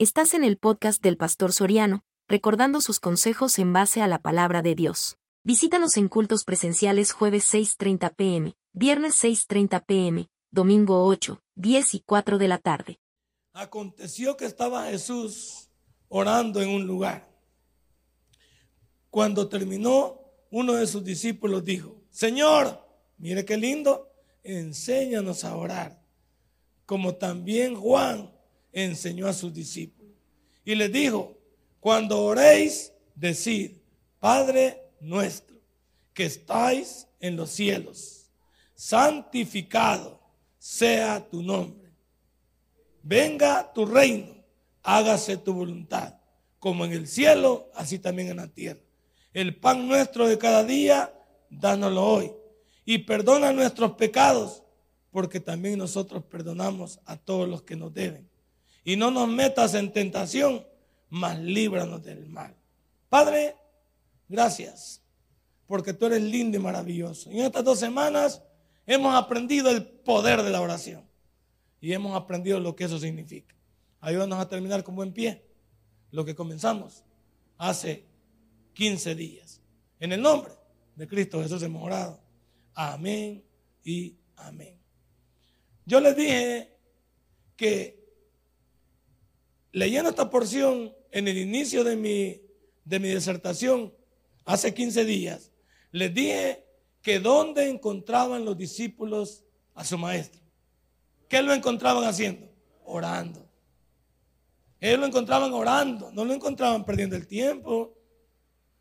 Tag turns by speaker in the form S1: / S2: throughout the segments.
S1: Estás en el podcast del Pastor Soriano, recordando sus consejos en base a la palabra de Dios. Visítanos en cultos presenciales jueves 6.30 pm, viernes 6.30 pm, domingo 8, 10 y 4 de la tarde.
S2: Aconteció que estaba Jesús orando en un lugar. Cuando terminó, uno de sus discípulos dijo, Señor, mire qué lindo, enséñanos a orar, como también Juan enseñó a sus discípulos. Y les dijo, cuando oréis, decid, Padre nuestro, que estáis en los cielos, santificado sea tu nombre. Venga tu reino, hágase tu voluntad, como en el cielo, así también en la tierra. El pan nuestro de cada día, dánoslo hoy. Y perdona nuestros pecados, porque también nosotros perdonamos a todos los que nos deben y no nos metas en tentación, mas líbranos del mal. Padre, gracias, porque tú eres lindo y maravilloso. En estas dos semanas hemos aprendido el poder de la oración y hemos aprendido lo que eso significa. Ayúdanos a terminar con buen pie lo que comenzamos hace 15 días. En el nombre de Cristo Jesús hemos orado. Amén y amén. Yo les dije que leyendo esta porción en el inicio de mi, de mi disertación, hace 15 días, les dije que dónde encontraban los discípulos a su maestro. ¿Qué lo encontraban haciendo? Orando. Ellos lo encontraban orando, no lo encontraban perdiendo el tiempo,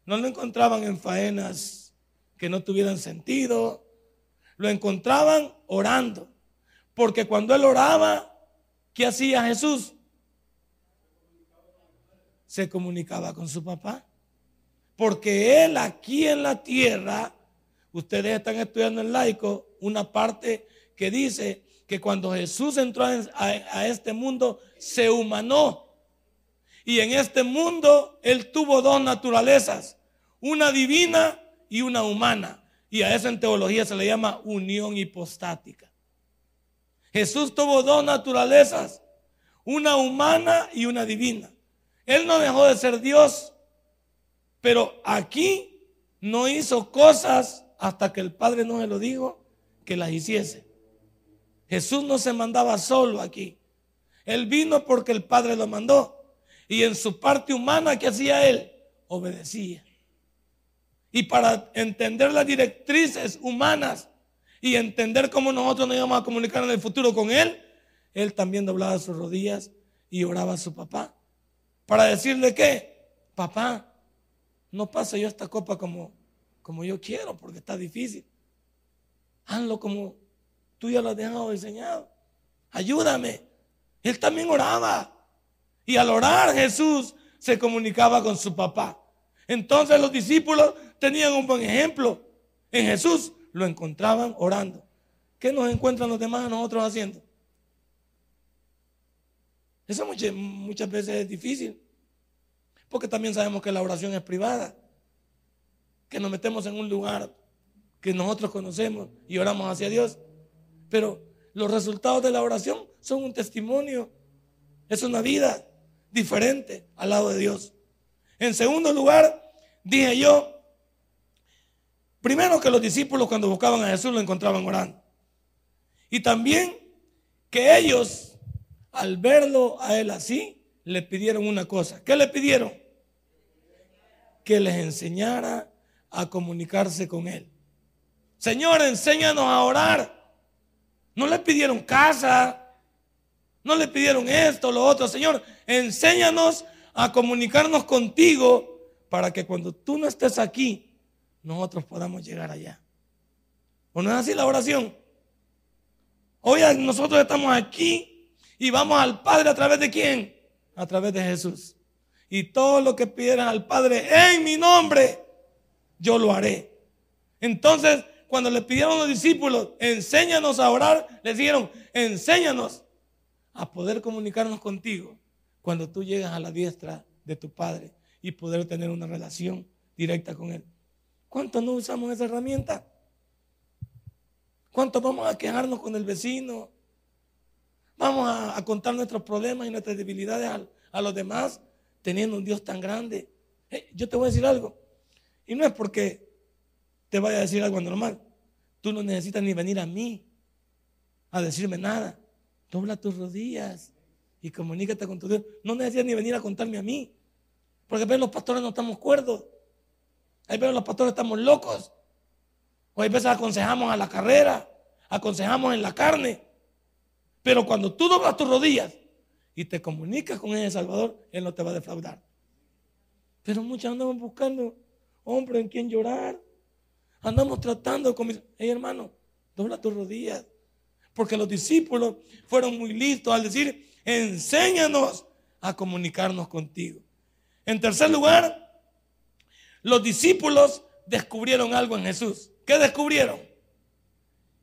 S2: no lo encontraban en faenas que no tuvieran sentido, lo encontraban orando. Porque cuando él oraba, ¿qué hacía Jesús? Se comunicaba con su papá. Porque él aquí en la tierra, ustedes están estudiando en laico, una parte que dice que cuando Jesús entró a, este mundo, se humanó. Y en este mundo él tuvo dos naturalezas, una divina y una humana. Y a eso en teología se le llama unión hipostática. Jesús tuvo dos naturalezas, una humana y una divina. Él no dejó de ser Dios, pero aquí no hizo cosas hasta que el Padre no se lo dijo que las hiciese. Jesús no se mandaba solo aquí. Él vino porque el Padre lo mandó. Y en su parte humana, ¿qué hacía él? Obedecía. Y para entender las directrices humanas y entender cómo nosotros nos íbamos a comunicar en el futuro con él, él también doblaba sus rodillas y oraba a su papá para decirle que, papá, no pase yo esta copa como, como yo quiero porque está difícil. Hazlo como tú ya lo has dejado enseñado. Ayúdame. Él también oraba. Y al orar Jesús se comunicaba con su papá. Entonces los discípulos tenían un buen ejemplo. En Jesús lo encontraban orando. ¿Qué nos encuentran los demás a nosotros haciendo? Eso muchas, muchas veces es difícil. Porque también sabemos que la oración es privada. Que nos metemos en un lugar que nosotros conocemos y oramos hacia Dios. Pero los resultados de la oración son un testimonio. Es una vida diferente al lado de Dios. En segundo lugar, dije yo, primero que los discípulos cuando buscaban a Jesús lo encontraban orando. Y también que ellos al verlo a él así, le pidieron una cosa. ¿Qué le pidieron? Que les enseñara a comunicarse con él. Señor, enséñanos a orar. No le pidieron casa, no le pidieron esto, lo otro. Señor, enséñanos a comunicarnos contigo para que cuando tú no estés aquí, nosotros podamos llegar allá. ¿O no es así la oración? Hoy nosotros estamos aquí y vamos al Padre a través de quién? A través de Jesús. Y todo lo que pidieran al Padre en mi nombre, yo lo haré. Entonces, cuando le pidieron a los discípulos, enséñanos a orar, les dijeron, enséñanos a poder comunicarnos contigo cuando tú llegas a la diestra de tu Padre y poder tener una relación directa con Él. ¿Cuánto no usamos esa herramienta? ¿Cuánto vamos a quejarnos con el vecino, Vamos a, contar nuestros problemas y nuestras debilidades a los demás teniendo un Dios tan grande. Eh, yo te voy a decir algo. Y no es porque te vaya a decir algo normal. Tú no necesitas ni venir a mí a decirme nada. Dobla tus rodillas y comunícate con tu Dios. No necesitas ni venir a contarme a mí. Porque a veces los pastores no estamos cuerdos. Hay veces los pastores estamos locos. O hay veces aconsejamos a la carrera, aconsejamos en la carne. Pero cuando tú doblas tus rodillas y te comunicas con ese Salvador, Él no te va a defraudar. Pero muchos andamos buscando hombre en quien llorar. Andamos tratando con mis... Hey, hermano, dobla tus rodillas. Porque los discípulos fueron muy listos al decir, enséñanos a comunicarnos contigo. En tercer lugar, los discípulos descubrieron algo en Jesús. ¿Qué descubrieron?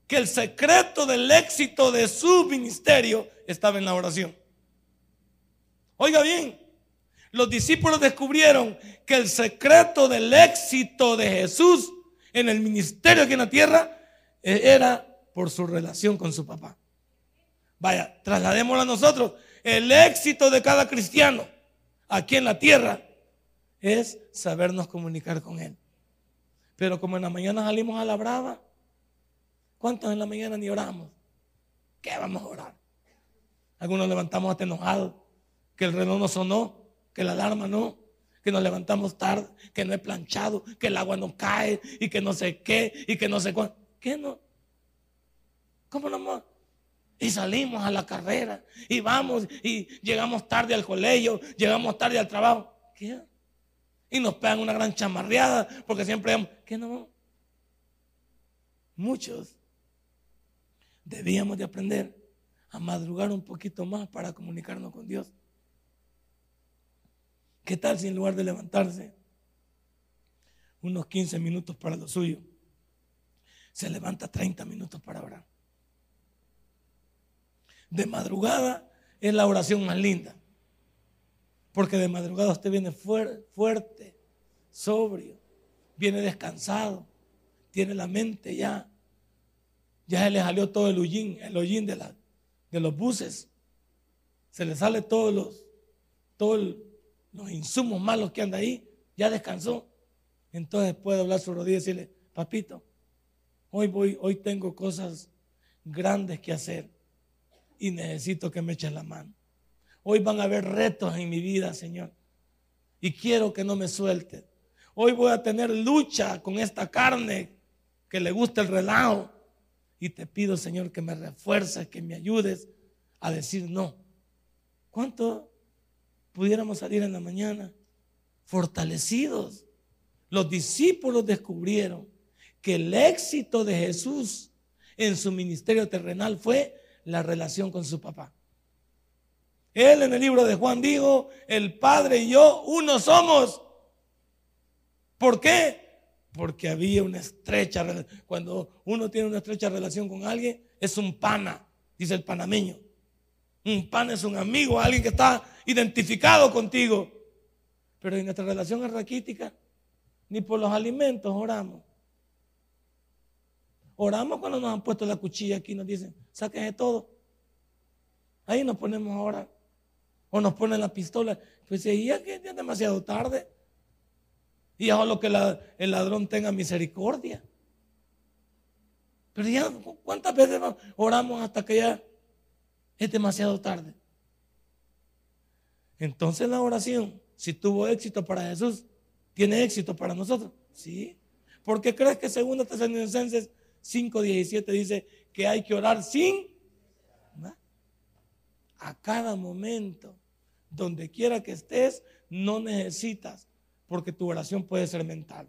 S2: Que el secreto del éxito de su ministerio estaba en la oración. Oiga bien, los discípulos descubrieron que el secreto del éxito de Jesús en el ministerio aquí en la tierra eh, era por su relación con su papá. Vaya, trasladémoslo a nosotros. El éxito de cada cristiano aquí en la tierra es sabernos comunicar con Él. Pero como en la mañana salimos a la brava, ¿cuántos en la mañana ni oramos? ¿Qué vamos a orar? Algunos levantamos hasta enojados, que el reloj no sonó, que la alarma no, que nos levantamos tarde, que no he planchado, que el agua no cae y que no sé qué y que no sé cuánto. ¿Qué no? ¿Cómo no? Y salimos a la carrera y vamos y llegamos tarde al colegio, llegamos tarde al trabajo. ¿Qué? Y nos pegan una gran chamarreada porque siempre ¿qué no? Muchos debíamos de aprender a madrugar un poquito más para comunicarnos con Dios. ¿Qué tal si en lugar de levantarse unos 15 minutos para lo suyo, se levanta 30 minutos para orar? De madrugada es la oración más linda. Porque de madrugada usted viene fuerte, sobrio, viene descansado, tiene la mente ya. Ya se le salió todo el hollín, el hollín de, los buses. Se le sale todos los, todos los insumos malos que anda ahí. Ya descansó. Entonces puede hablar su rodilla y decirle, papito, hoy voy, hoy tengo cosas grandes que hacer y necesito que me eches la mano. Hoy van a haber retos en mi vida, Señor. Y quiero que no me suelte. Hoy voy a tener lucha con esta carne que le gusta el relajo. Y te pido, Señor, que me refuerces, que me ayudes a decir no. ¿Cuánto pudiéramos salir en la mañana fortalecidos? Los discípulos descubrieron que el éxito de Jesús en su ministerio terrenal fue la relación con su papá. Él en el libro de Juan dijo, el Padre y yo uno somos. ¿Por qué? Porque había una estrecha relación. Cuando uno tiene una estrecha relación con alguien, es un pana, dice el panameño. Un pana es un amigo, alguien que está identificado contigo. Pero en nuestra relación es raquítica. Ni por los alimentos oramos. Oramos cuando nos han puesto la cuchilla aquí, nos dicen, sáquense todo. Ahí nos ponemos a orar. O nos ponen la pistola. Pues ya es demasiado tarde. Y lo que el ladrón tenga misericordia. Pero ya, ¿cuántas veces oramos hasta que ya es demasiado tarde? Entonces la oración, si tuvo éxito para Jesús, ¿tiene éxito para nosotros? Sí. Porque crees que segunda Tesalonicenses 5.17 dice que hay que orar sin a cada momento, donde quiera que estés, no necesitas, porque tu oración puede ser mental.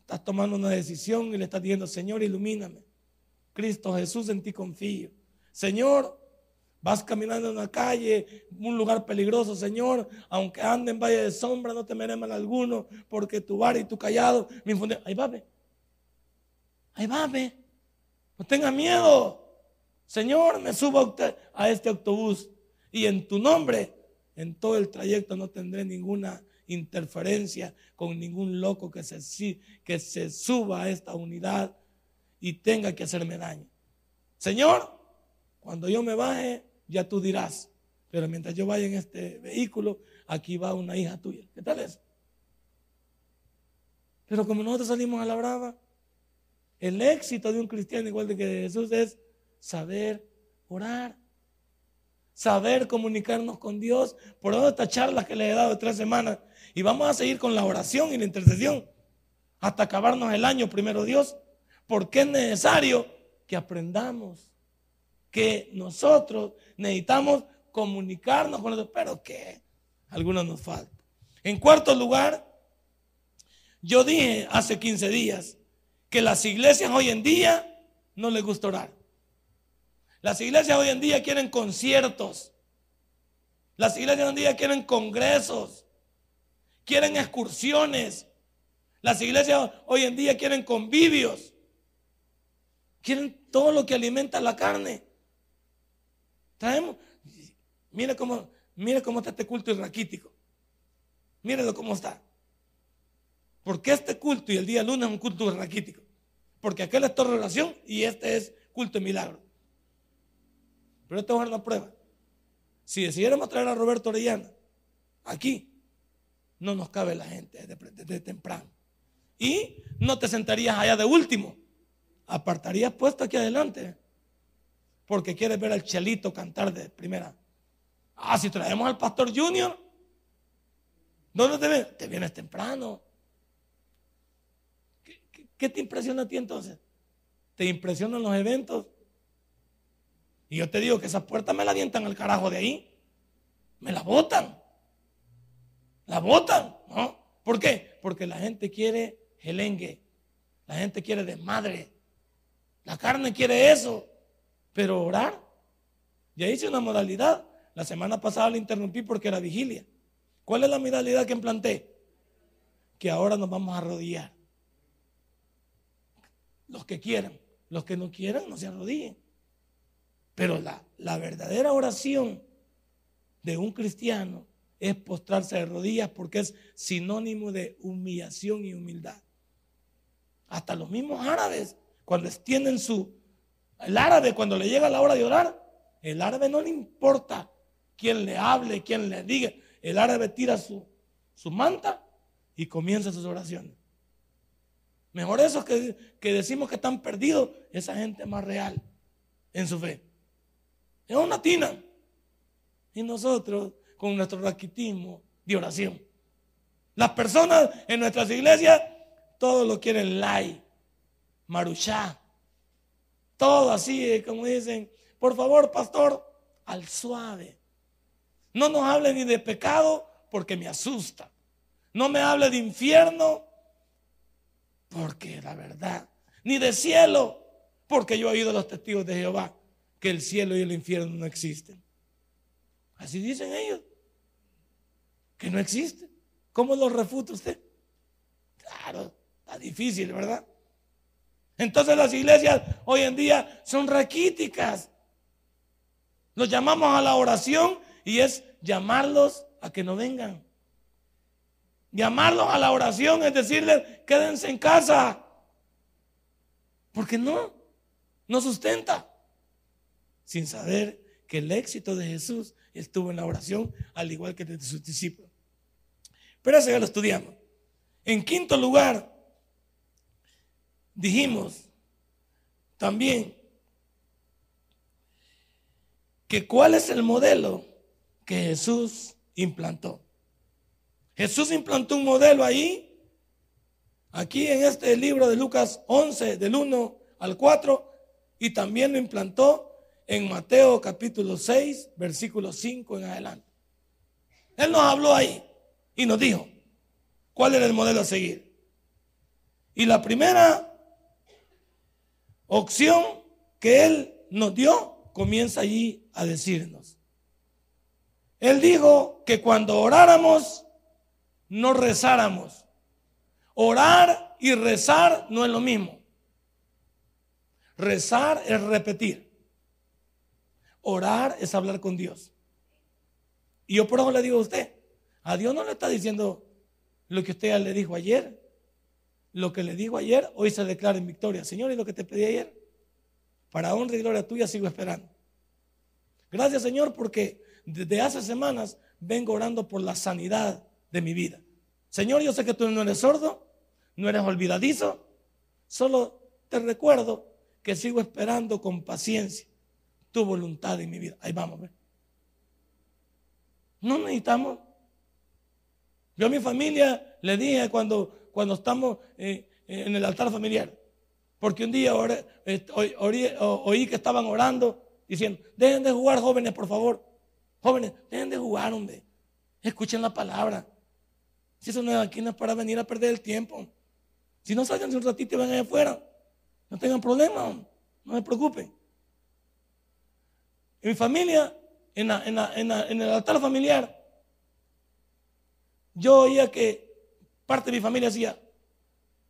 S2: Estás tomando una decisión y le estás diciendo, Señor, ilumíname. Cristo Jesús, en ti confío. Señor, vas caminando en una calle, un lugar peligroso, Señor, aunque ande en valle de sombra, no temeré mal alguno, porque tu bar y tu callado me infunden. Ahí va, ve. Ahí va. No tenga miedo. Señor, me subo a este autobús y en tu nombre, en todo el trayecto no tendré ninguna interferencia con ningún loco que se, que se suba a esta unidad y tenga que hacerme daño. Señor, cuando yo me baje, ya tú dirás Pero mientras yo vaya en este vehículo, aquí va una hija tuya. ¿Qué tal eso? Pero como nosotros salimos a la brava, el éxito de un cristiano igual de que de Jesús es saber orar, saber comunicarnos con Dios. Por eso esta charla que le he dado de tres semanas. Y vamos a seguir con la oración y la intercesión hasta acabarnos el año, primero Dios. Porque es necesario que aprendamos que nosotros necesitamos comunicarnos con Dios, pero que algunos nos falta. En cuarto lugar, yo dije hace 15 días que las iglesias hoy en día no les gusta orar. Las iglesias hoy en día quieren conciertos. Las iglesias hoy en día quieren congresos. Quieren excursiones. Las iglesias hoy en día quieren convivios. Quieren todo lo que alimenta la carne. Traemos, mire cómo, mire cómo está este culto raquítico. Mírelo cómo está. Porque este culto y el día lunes es un culto raquítico. Porque aquel es toda relación y este es culto de milagro. Pero te voy prueba. Si decidiéramos traer a Roberto Orellana aquí, no nos cabe la gente desde, temprano. Y no te sentarías allá de último. Apartarías puesto aquí adelante. Porque quieres ver al Chelito cantar de primera. Ah, si traemos al Pastor Junior, ¿dónde te vienes? Te vienes temprano. ¿Qué, te impresiona a ti entonces? ¿Te impresionan los eventos? Y yo te digo que esas puertas me la avientan al carajo de ahí. Me la botan. La botan, ¿no? ¿Por qué? Porque la gente quiere gelengue. La gente quiere desmadre. La carne quiere eso. Pero orar. Ya hice una modalidad. La semana pasada la interrumpí porque era vigilia. ¿Cuál es la modalidad que implanté? Que ahora nos vamos a arrodillar. Los que quieran. Los que no quieran, no se arrodillen. Pero la, verdadera oración de un cristiano es postrarse de rodillas porque es sinónimo de humillación y humildad. Hasta los mismos árabes, cuando extienden su... El árabe, cuando le llega la hora de orar, el árabe no le importa quién le hable, quién le diga. El árabe tira su, su manta y comienza sus oraciones. Mejor esos que, que decimos que están perdidos, esa gente más real en su fe. Es una tina. Y nosotros con nuestro raquitismo de oración. Las personas en nuestras iglesias, todo lo quieren light, maruchá. Todo así, como dicen, por favor, pastor, al suave. No nos hable ni de pecado porque me asusta. No me hable de infierno porque la verdad. Ni de cielo porque yo he oído los testigos de Jehová que el cielo y el infierno no existen. Así dicen ellos, que no existen. ¿Cómo lo refuta usted? Claro, está difícil, ¿verdad? Entonces las iglesias hoy en día son raquíticas. Los llamamos a la oración y es llamarlos a que no vengan. Llamarlos a la oración es decirles, quédense en casa. Porque no, no sustenta sin saber que el éxito de Jesús estuvo en la oración, al igual que de sus discípulos. Pero eso ya lo estudiamos. En quinto lugar, dijimos también que cuál es el modelo que Jesús implantó. Jesús implantó un modelo ahí, aquí en este libro de Lucas 11, del 1 al 4, y también lo implantó en Mateo capítulo 6, versículo 5 en adelante. Él nos habló ahí y nos dijo cuál era el modelo a seguir. Y la primera opción que Él nos dio comienza allí a decirnos. Él dijo que cuando oráramos, no rezáramos. Orar y rezar no es lo mismo. Rezar es repetir. Orar es hablar con Dios. Y yo por eso le digo a usted, a Dios no le está diciendo lo que usted le dijo ayer. Lo que le dijo ayer, hoy se declara en victoria. Señor, ¿y lo que te pedí ayer? Para honra y gloria tuya sigo esperando. Gracias Señor porque desde hace semanas vengo orando por la sanidad de mi vida. Señor, yo sé que tú no eres sordo, no eres olvidadizo, solo te recuerdo que sigo esperando con paciencia tu voluntad en mi vida. Ahí vamos. No necesitamos. Yo a mi familia le dije cuando, cuando estamos eh, en el altar familiar, porque un día eh, oí, que estaban orando diciendo, dejen de jugar jóvenes, por favor. Jóvenes, dejen de jugar, hombre. Escuchen la palabra. Si eso no es aquí, no es para venir a perder el tiempo. Si no salgan un ratito y van allá afuera, no tengan problema, no se preocupen. En mi familia, en, el altar familiar, yo oía que parte de mi familia decía,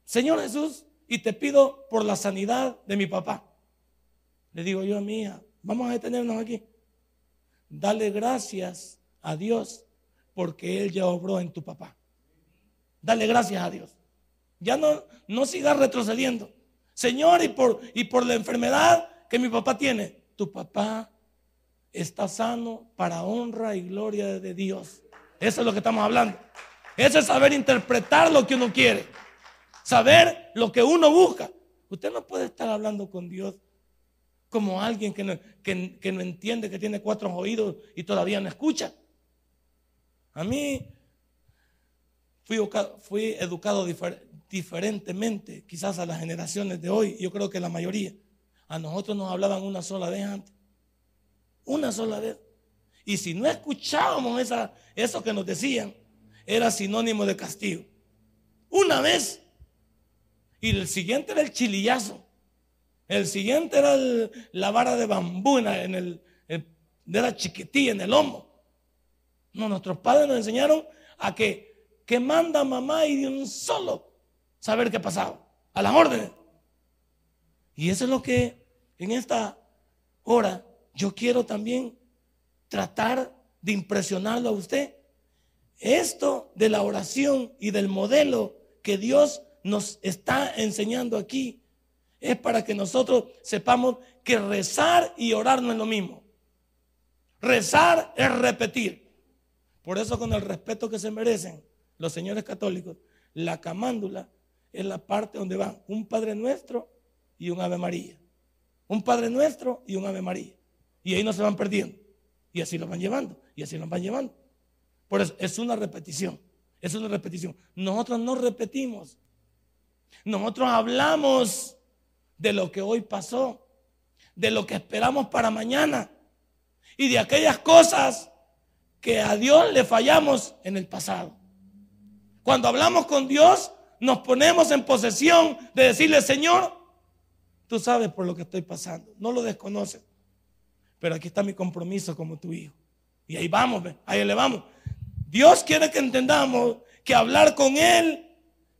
S2: Señor Jesús, y te pido por la sanidad de mi papá. Le digo yo a mi hija, vamos a detenernos aquí. Dale gracias a Dios porque Él ya obró en tu papá. Dale gracias a Dios. Ya no, sigas retrocediendo. Señor, y por la enfermedad que mi papá tiene, tu papá está sano para honra y gloria de Dios. Eso es lo que estamos hablando. Eso es saber interpretar lo que uno quiere saber lo que uno busca. Usted no puede estar hablando con Dios como alguien que no, entiende, que tiene cuatro oídos y todavía no escucha. A mí fui, fui educado diferentemente, quizás a las generaciones de hoy, yo creo que la mayoría. A nosotros nos hablaban una sola vez antes. Una sola vez. Y si no escuchábamos esa, eso que nos decían, era sinónimo de castigo. Una vez y el siguiente era el chilillazo. El siguiente era la vara de bambú en el, de la chiquitilla en el lomo. No, nuestros padres nos enseñaron a que, que manda mamá y de un solo saber qué pasaba. A las órdenes. Y eso es lo que en esta hora yo quiero también tratar de impresionarlo a usted. Esto de la oración y del modelo que Dios nos está enseñando aquí es para que nosotros sepamos que rezar y orar no es lo mismo. Rezar es repetir. Por eso con el respeto que se merecen los señores católicos, la camándula es la parte donde van un Padre Nuestro y un Ave María. Un Padre Nuestro y un Ave María. Y ahí no se van perdiendo. Y así lo van llevando. Y así lo van llevando. Por eso es una repetición. Es una repetición. Nosotros no repetimos. Nosotros hablamos de lo que hoy pasó, de lo que esperamos para mañana y de aquellas cosas que a Dios le fallamos en el pasado. Cuando hablamos con Dios, nos ponemos en posesión de decirle, Señor, tú sabes por lo que estoy pasando, no lo desconoces, pero aquí está mi compromiso como tu hijo. Y ahí vamos, ahí le vamos. Dios quiere que entendamos que hablar con Él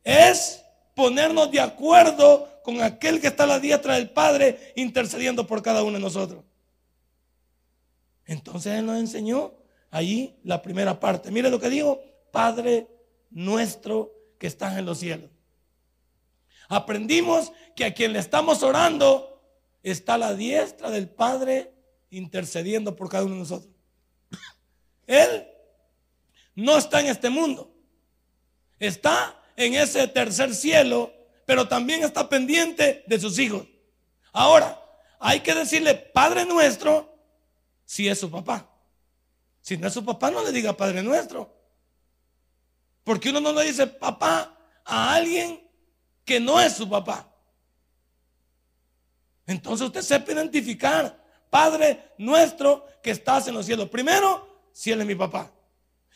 S2: es ponernos de acuerdo con aquel que está a la diestra del Padre intercediendo por cada uno de nosotros. Entonces Él nos enseñó allí la primera parte. Mire lo que dijo, Padre nuestro que estás en los cielos. Aprendimos que a quien le estamos orando está a la diestra del Padre intercediendo por cada uno de nosotros. Él no está en este mundo. Está en ese tercer cielo, pero también está pendiente de sus hijos. Ahora, hay que decirle Padre nuestro si es su papá. Si no es su papá, no le diga Padre nuestro. Porque uno no le dice papá a alguien que no es su papá. Entonces usted sepa identificar, Padre nuestro que estás en los cielos. Primero, si Él es mi papá.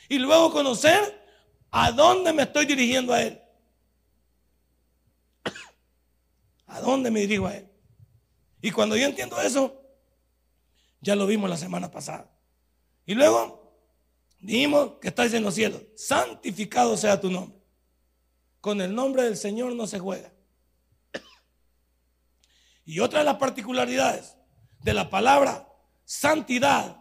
S2: Y luego conocer ¿A dónde me estoy dirigiendo a Él? ¿A dónde me dirijo a Él? Y cuando yo entiendo eso, ya lo vimos la semana pasada. Y luego dijimos que estáis en los cielos. Santificado sea tu nombre. Con el nombre del Señor no se juega. Y otra de las particularidades de la palabra santidad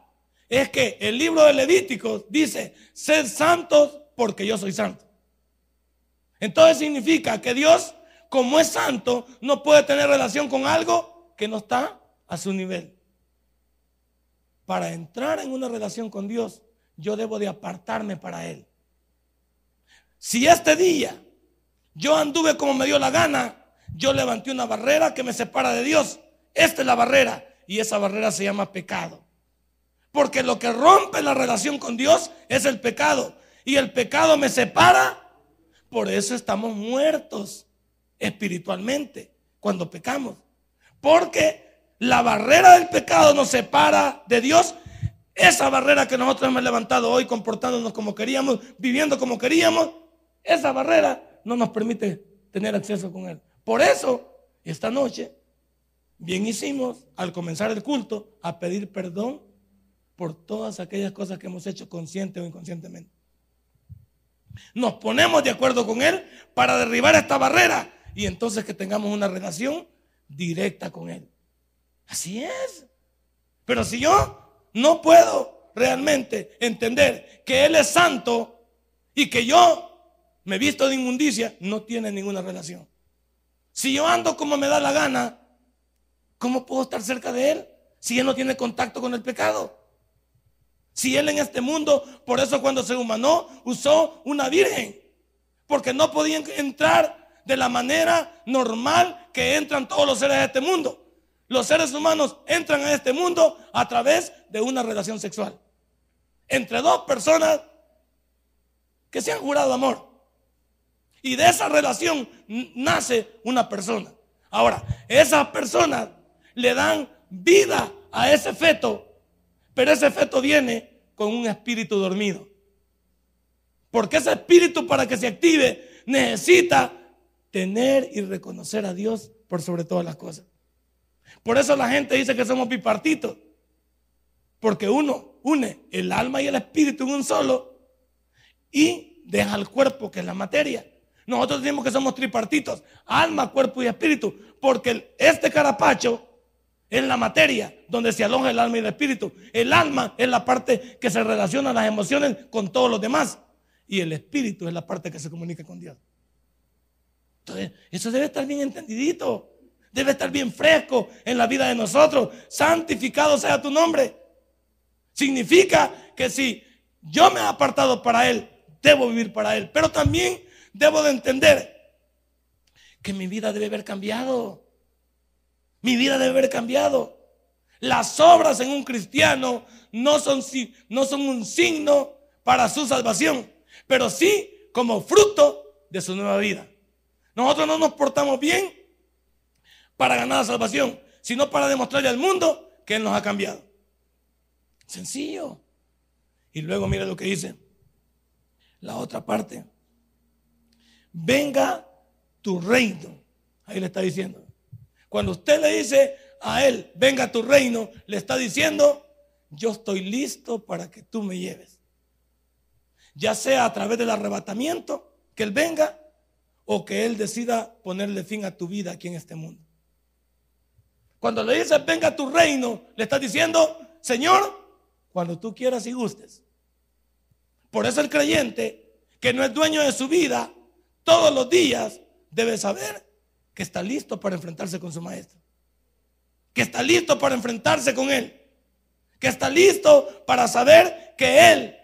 S2: es que el libro de Levíticos dice, sed santos porque yo soy santo. Entonces significa que Dios, como es santo, no puede tener relación con algo que no está a su nivel. para entrar en una relación con Dios, yo debo de apartarme para Él. Si este día yo anduve como me dio la gana, yo levanté una barrera que me separa de Dios. Esta es la barrera y esa barrera se llama pecado. Porque lo que rompe la relación con Dios es el pecado. Y el pecado me separa. Por eso estamos muertos espiritualmente cuando pecamos. Porque la barrera del pecado nos separa de Dios. Esa barrera que nosotros hemos levantado hoy comportándonos como queríamos, viviendo como queríamos, esa barrera no nos permite tener acceso con Él. Por eso, esta noche, bien hicimos al comenzar el culto a pedir perdón por todas aquellas cosas que hemos hecho consciente o inconscientemente. Nos ponemos de acuerdo con Él para derribar esta barrera y entonces que tengamos una relación directa con Él. Así es. Pero si yo no puedo realmente entender que Él es santo y que yo me visto de inmundicia, no tiene ninguna relación. Si yo ando como me da la gana, ¿cómo puedo estar cerca de Él si Él no tiene contacto con el pecado? Si Él en este mundo, por eso cuando se humanó, usó una virgen, porque no podían entrar de la manera normal que entran todos los seres de este mundo. Los seres humanos entran a este mundo a través de una relación sexual. Entre dos personas que se han jurado amor. Y de esa relación nace una persona. Ahora, esas personas le dan vida a ese feto, pero ese feto viene con un espíritu dormido. Porque ese espíritu para que se active necesita tener y reconocer a Dios por sobre todas las cosas. Por eso la gente dice que somos bipartitos. Porque uno une el alma y el espíritu en un solo y deja el cuerpo, que es la materia. Nosotros decimos que somos tripartitos, alma, cuerpo y espíritu, porque este carapacho es la materia donde se aloja el alma y el espíritu. El alma es la parte que se relaciona las emociones con todos los demás. Y el espíritu es la parte que se comunica con Dios. Entonces, eso debe estar bien entendidito. Debe estar bien fresco en la vida de nosotros. Santificado sea tu nombre. Significa que si yo me he apartado para Él, debo vivir para Él. Pero también debo de entender que mi vida debe haber cambiado. Mi vida debe haber cambiado. Las obras en un cristiano no son, no son un signo para su salvación, pero sí como fruto de su nueva vida. Nosotros no nos portamos bien para ganar la salvación, sino para demostrarle al mundo que Él nos ha cambiado. Sencillo. Y luego mire lo que dice la otra parte venga tu reino. Ahí le está diciendo. Cuando usted le dice a él, venga tu reino, le está diciendo, yo estoy listo para que tú me lleves. Ya sea a través del arrebatamiento, que él venga, o que él decida ponerle fin a tu vida aquí en este mundo. Cuando le dice, venga tu reino, le está diciendo, Señor, cuando tú quieras y gustes. Por eso el creyente, que no es dueño de su vida, todos los días debe saber que está listo para enfrentarse con su maestro. Que está listo para enfrentarse con él. Que está listo para saber que él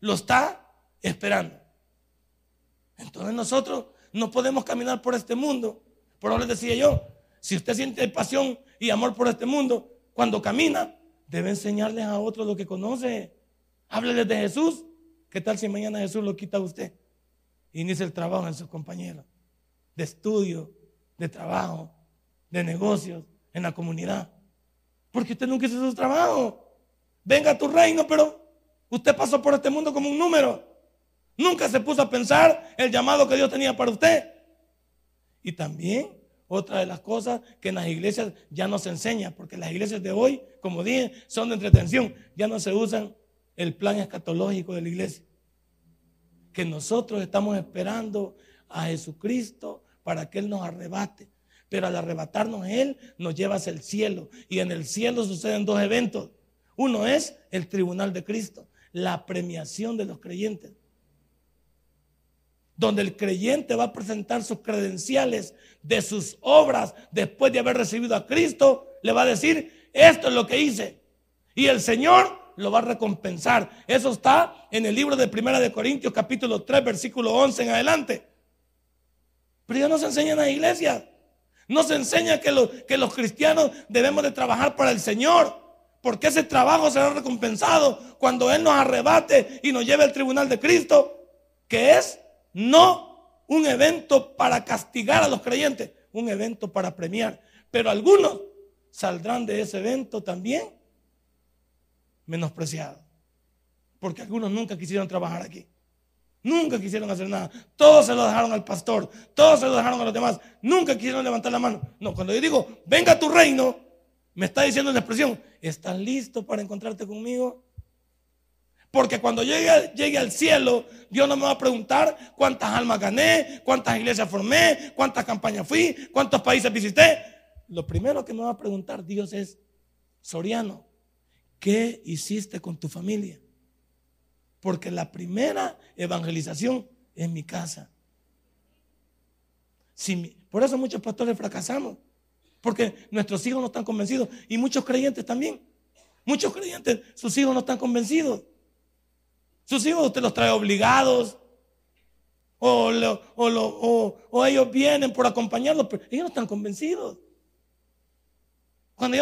S2: lo está esperando. Entonces nosotros no podemos caminar por este mundo. Por eso les decía yo, si usted siente pasión y amor por este mundo, cuando camina, debe enseñarles a otros lo que conoce. Hábleles de Jesús. ¿Qué tal si mañana Jesús lo quita a usted? inicia el trabajo en sus compañeros, de estudio, de trabajo, de negocios, en la comunidad. Porque usted nunca hizo su trabajo. Venga a tu reino, pero usted pasó por este mundo como un número. Nunca se puso a pensar el llamado que Dios tenía para usted. Y también otra de las cosas que en las iglesias ya no se enseña, porque las iglesias de hoy, como dije, son de entretención. Ya no se usan el plan escatológico de la iglesia que nosotros estamos esperando a Jesucristo para que Él nos arrebate. Pero al arrebatarnos Él, nos lleva hacia el cielo. Y en el cielo suceden dos eventos. Uno es el tribunal de Cristo, la premiación de los creyentes. Donde el creyente va a presentar sus credenciales de sus obras después de haber recibido a Cristo, le va a decir, esto es lo que hice. Y el Señor lo va a recompensar. Eso está en el libro de Primera de Corintios capítulo 3 versículo 11 en adelante. Pero ya nos enseñan en la iglesia. Nos enseña que, que los cristianos debemos de trabajar para el Señor. Porque ese trabajo será recompensado cuando Él nos arrebate y nos lleve al tribunal de Cristo. Que es no un evento para castigar a los creyentes, un evento para premiar. Pero algunos saldrán de ese evento también menospreciados. Porque algunos nunca quisieron trabajar aquí. Nunca quisieron hacer nada. Todos se lo dejaron al pastor. Todos se lo dejaron a los demás. Nunca quisieron levantar la mano. No, cuando yo digo, venga a tu reino, me está diciendo la expresión, ¿estás listo para encontrarte conmigo? Porque cuando llegue, llegue al cielo, Dios no me va a preguntar cuántas almas gané, cuántas iglesias formé, cuántas campañas fui, cuántos países visité. Lo primero que me va a preguntar Dios es, Soriano, ¿qué hiciste con tu familia? Porque la primera evangelización es mi casa. por eso muchos pastores fracasamos. Porque nuestros hijos no están convencidos. Y muchos creyentes también. Muchos creyentes, sus hijos no están convencidos. Sus hijos usted los trae obligados. O, ellos vienen por acompañarlos, pero ellos no están convencidos. Cuando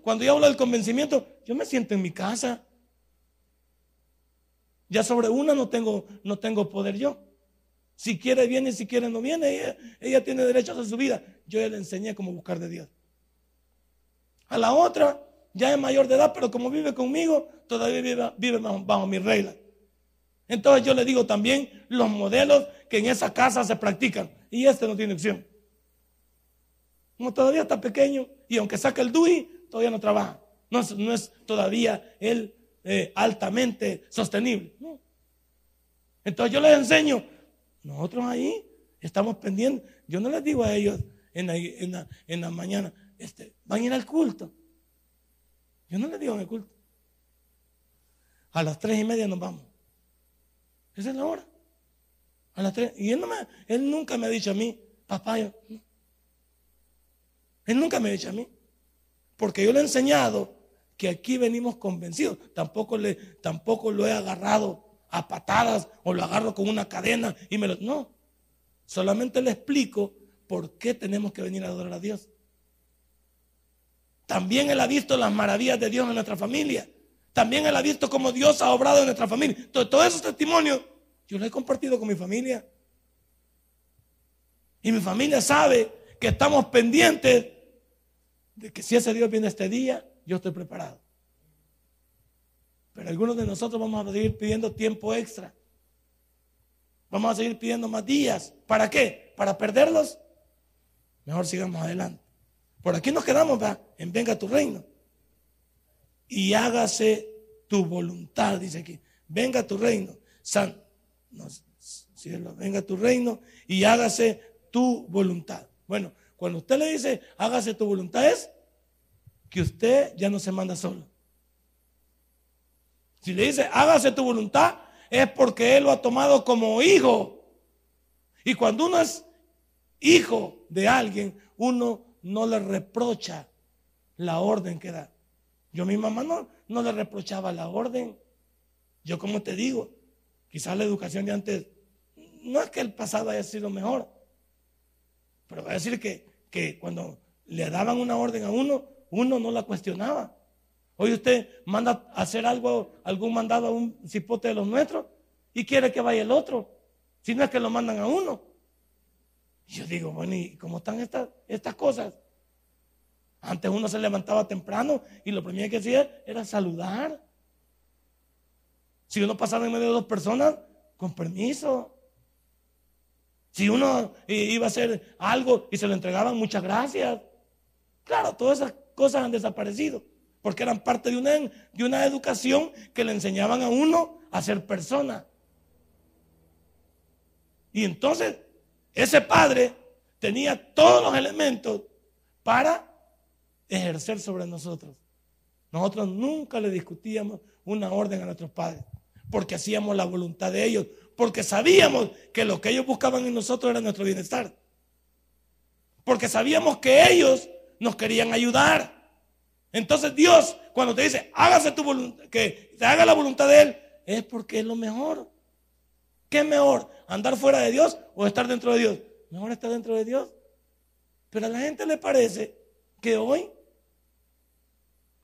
S2: cuando yo hablo del convencimiento, yo me siento en mi casa. Ya sobre una no tengo, no tengo poder yo. Si quiere viene, si quiere no viene. Ella, tiene derecho a su vida. Yo ya le enseñé cómo buscar de Dios. A la otra, ya es mayor de edad, pero como vive conmigo, todavía vive, bajo, bajo mis reglas. Entonces yo le digo también los modelos que en esa casa se practican. Y este no tiene opción. Como todavía está pequeño y aunque saca el DUI, todavía no trabaja. No es todavía él eh, altamente sostenible. Entonces yo les enseño, nosotros ahí estamos pendientes. Yo no les digo a ellos en la, en la, mañana, este, van a ir al culto. Yo no les digo en el culto. A las tres y media nos vamos. Esa es la hora. A las tres. Y él, no me, él nunca me ha dicho a mí, papá, él nunca me ha dicho a mí. Porque yo le he enseñado que aquí venimos convencidos. Tampoco, le, tampoco lo he agarrado a patadas o lo agarro con una cadena y me lo... No, solamente le explico por qué tenemos que venir a adorar a Dios. También él ha visto las maravillas de Dios en nuestra familia. También él ha visto cómo Dios ha obrado en nuestra familia. Entonces, todos esos testimonios yo los he compartido con mi familia. Y mi familia sabe que estamos pendientes de que si ese Dios viene este día, yo estoy preparado. Pero algunos de nosotros vamos a seguir pidiendo tiempo extra. Vamos a seguir pidiendo más días. ¿Para qué? ¿Para perderlos? Mejor sigamos adelante. Por aquí nos quedamos, va, en venga tu reino. Y hágase tu voluntad, dice aquí. Venga tu reino. San, cielo, venga tu reino y hágase tu voluntad. Bueno, cuando usted le dice hágase tu voluntad es que usted ya no se manda solo. Si le dice, hágase tu voluntad, es porque Él lo ha tomado como hijo. Y cuando uno es hijo de alguien, uno no le reprocha la orden que da. Yo mi mamá no, no le reprochaba la orden. Yo como te digo, quizás la educación de antes, no es que el pasado haya sido mejor, pero voy a decir que, que cuando le daban una orden a uno, uno no la cuestionaba. Hoy usted manda a hacer algo, algún mandado a un cipote de los nuestros y quiere que vaya el otro. Si no es que lo mandan a uno. Y yo digo, bueno, ¿y cómo están estas, cosas? Antes uno se levantaba temprano y lo primero que hacía era saludar. Si uno pasaba en medio de dos personas, con permiso. Si uno iba a hacer algo y se lo entregaban, muchas gracias. Claro, todas esas cosas han desaparecido, porque eran parte de una, de una educación que le enseñaban a uno a ser persona. Y entonces ese padre tenía todos los elementos para ejercer sobre nosotros. Nosotros nunca le discutíamos una orden a nuestros padres, porque hacíamos la voluntad de ellos, porque sabíamos que lo que ellos buscaban en nosotros era nuestro bienestar, porque sabíamos que ellos nos querían ayudar. Entonces Dios, cuando te dice, hágase tu voluntad, que te haga la voluntad de Él, es porque es lo mejor. ¿Qué es mejor? ¿Andar fuera de Dios o estar dentro de Dios? Mejor estar dentro de Dios. Pero a la gente le parece que hoy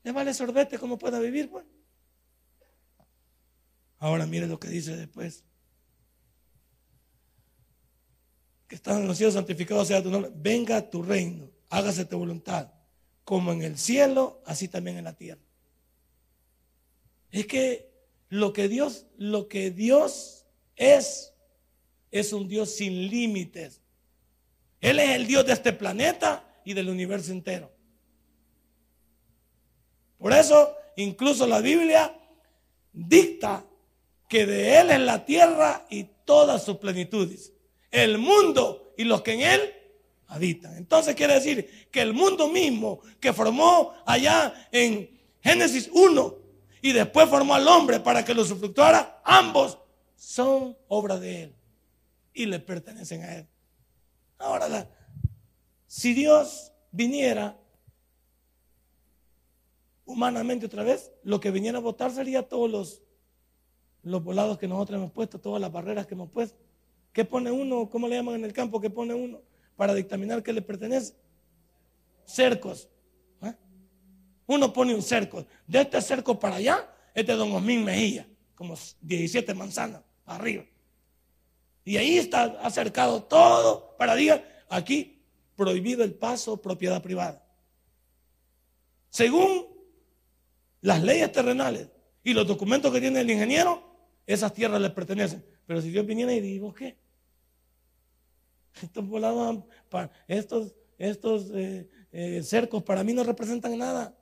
S2: le vale sorbete como pueda vivir, pues. Ahora mire lo que dice después. Que están en los cielos santificados sea tu nombre. Venga tu reino, hágase tu voluntad, como en el cielo, así también en la tierra. Es que lo que Dios, lo que Dios es, es un Dios sin límites. Él es el Dios de este planeta y del universo entero. Por eso, incluso la Biblia dicta que de Él es la tierra y todas sus plenitudes. El mundo y los que en Él habitan. Entonces quiere decir que el mundo mismo que formó allá en Génesis 1 y después formó al hombre para que lo sufructuara, ambos son obra de Él y le pertenecen a Él. Ahora, si Dios viniera humanamente otra vez, lo que viniera a votar sería todos los, los volados que nosotros hemos puesto, todas las barreras que hemos puesto. ¿Qué pone uno? ¿Cómo le llaman en el campo? ¿Qué pone uno para dictaminar qué le pertenece? Cercos. ¿eh? Uno pone un cerco. De este cerco para allá es de Don Osmín Mejía, como 17 manzanas arriba. Y ahí está acercado todo para diga, aquí prohibido el paso, propiedad privada. Según las leyes terrenales y los documentos que tiene el ingeniero, esas tierras le pertenecen. Pero si Dios viniera y digo, ¿qué? Estos volados, estos, estos eh, eh, cercos para mí no representan nada.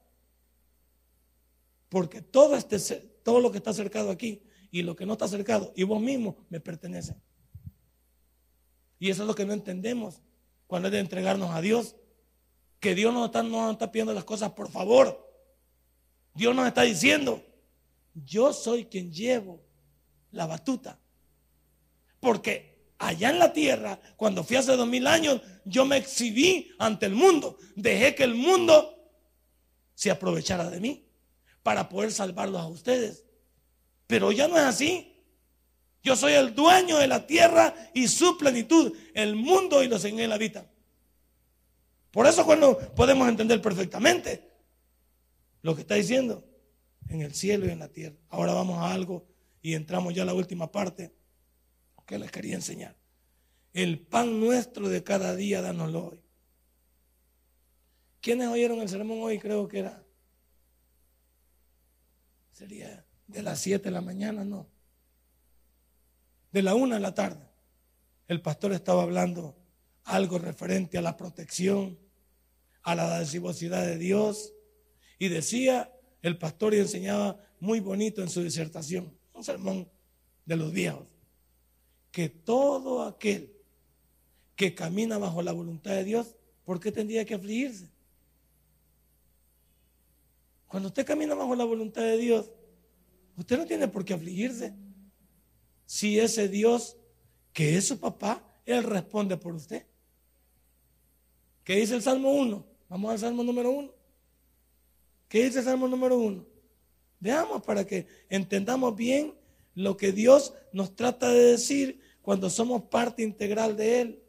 S2: Porque todo, este, todo lo que está cercado aquí y lo que no está cercado y vos mismo me pertenecen. Y eso es lo que no entendemos cuando es de entregarnos a Dios. Que Dios no está, no está pidiendo las cosas por favor. Dios nos está diciendo, yo soy quien llevo la batuta. Porque allá en la tierra, cuando fui hace dos mil años, yo me exhibí ante el mundo. Dejé que el mundo se aprovechara de mí para poder salvarlos a ustedes. Pero ya no es así. Yo soy el dueño de la tierra y su plenitud, el mundo y los en él habitan. Por eso cuando podemos entender perfectamente lo que está diciendo en el cielo y en la tierra. Ahora vamos a algo y entramos ya a la última parte que les quería enseñar. El pan nuestro de cada día, danoslo hoy. ¿Quiénes oyeron el sermón hoy? Creo que era. Sería de las 7 de la mañana, no. De la 1 de la tarde. El pastor estaba hablando algo referente a la protección, a la dadivosidad de Dios, y decía el pastor y enseñaba muy bonito en su disertación, un sermón de los viejos, que todo aquel que camina bajo la voluntad de Dios, ¿por qué tendría que afligirse? Cuando usted camina bajo la voluntad de Dios, usted no tiene por qué afligirse. Si ese Dios que es su papá, Él responde por usted. ¿Qué dice el Salmo 1? Vamos al Salmo número 1. ¿Qué dice el Salmo número uno? Veamos para que entendamos bien lo que Dios nos trata de decir cuando somos parte integral de Él.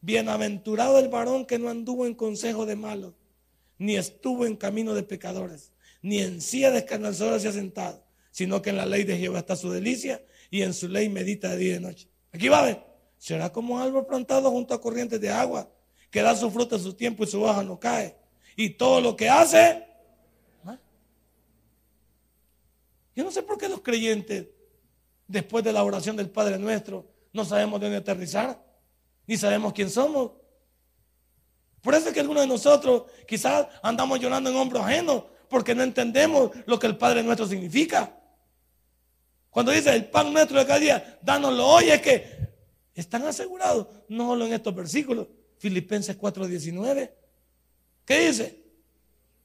S2: Bienaventurado el varón que no anduvo en consejo de malos, ni estuvo en camino de pecadores, ni en silla de escarnecedores se ha sentado, sino que en la ley de Jehová está su delicia y en su ley medita de día y de noche. Aquí va a ver, será como árbol plantado junto a corrientes de agua, que da su fruto en su tiempo y su hoja no cae. Y todo lo que hace Yo no sé por qué los creyentes, después de la oración del Padre Nuestro, no sabemos de dónde aterrizar, ni sabemos quién somos. Por eso es que algunos de nosotros quizás andamos llorando en hombros ajenos, porque no entendemos lo que el Padre Nuestro significa. Cuando dice el pan nuestro de cada día, dánoslo hoy, es que están asegurados, no solo en estos versículos, Filipenses 4:19. ¿Qué dice?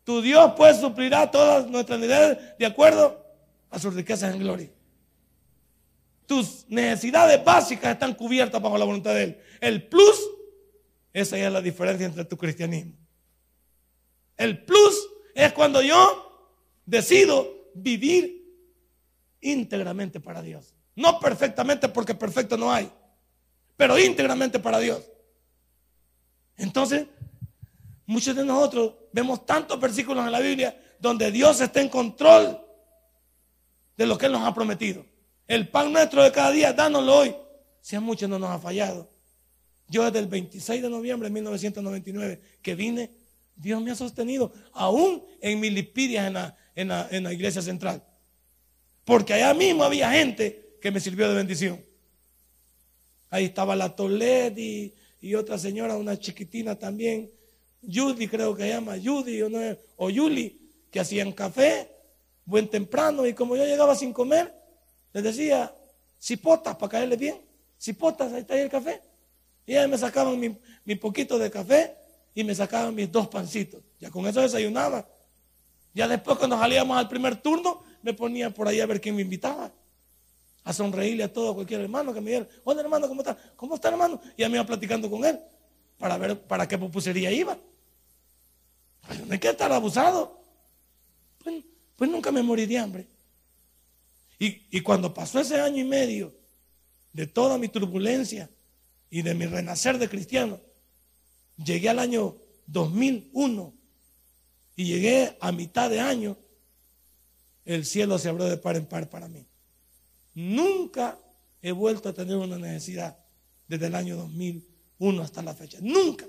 S2: Tu Dios pues suplirá todas nuestras necesidades de acuerdo a sus riquezas en gloria. Tus necesidades básicas están cubiertas bajo la voluntad de Él. El plus, esa es la diferencia entre tu cristianismo. El plus es cuando yo decido vivir íntegramente para Dios. No perfectamente porque perfecto no hay, pero íntegramente para Dios. Entonces, muchos de nosotros vemos tantos versículos en la Biblia donde Dios está en control de lo que Él nos ha prometido. El pan nuestro de cada día, dánoslo hoy. Si a muchos no nos ha fallado. Yo desde el 26 de noviembre de 1999 que vine, Dios me ha sostenido, aún en mi lipidias en la, iglesia central. Porque allá mismo había gente que me sirvió de bendición. Ahí estaba la Toledi y, otra señora, una chiquitina también, Judy creo que se llama, Judy o, no, que hacían café, buen temprano, y como yo llegaba sin comer, les decía, cipotas para caerle bien, cipotas, ahí está ahí el café. Y ellas me sacaban mi, poquito de café y me sacaban mis dos pancitos. Ya con eso desayunaba. Ya después cuando salíamos al primer turno, me ponía por ahí a ver quién me invitaba a sonreírle a todo cualquier hermano que me diera, hola hermano, ¿cómo está? ¿Cómo está hermano? Y a mí iba platicando con él para ver para qué popusería iba. no estar abusado. Pues, pues, nunca me morí de hambre. Y, cuando pasó ese año y medio de toda mi turbulencia y de mi renacer de cristiano, llegué al año 2001 y llegué a mitad de año, el cielo se abrió de par en par para mí. Nunca he vuelto a tener una necesidad desde el año 2001 hasta la fecha. Nunca.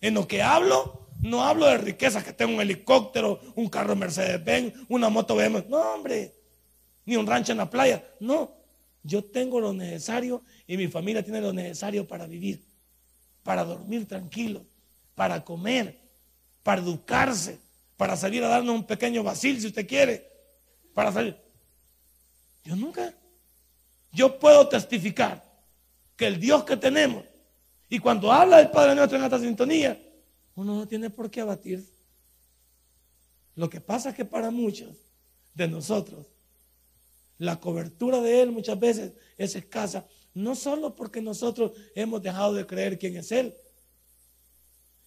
S2: En lo que hablo, no hablo de riquezas, que tengo un helicóptero, un carro Mercedes-Benz, una moto BMW. No, hombre. Ni un rancho en la playa. No. Yo tengo lo necesario y mi familia tiene lo necesario para vivir, para dormir tranquilo, para comer, para educarse, para salir a darnos un pequeño vacil si usted quiere, para salir. Yo nunca yo puedo testificar que el Dios que tenemos, y cuando habla del Padre nuestro en esta sintonía, uno no tiene por qué abatirse. Lo que pasa es que para muchos de nosotros, la cobertura de Él muchas veces es escasa, no solo porque nosotros hemos dejado de creer quién es Él,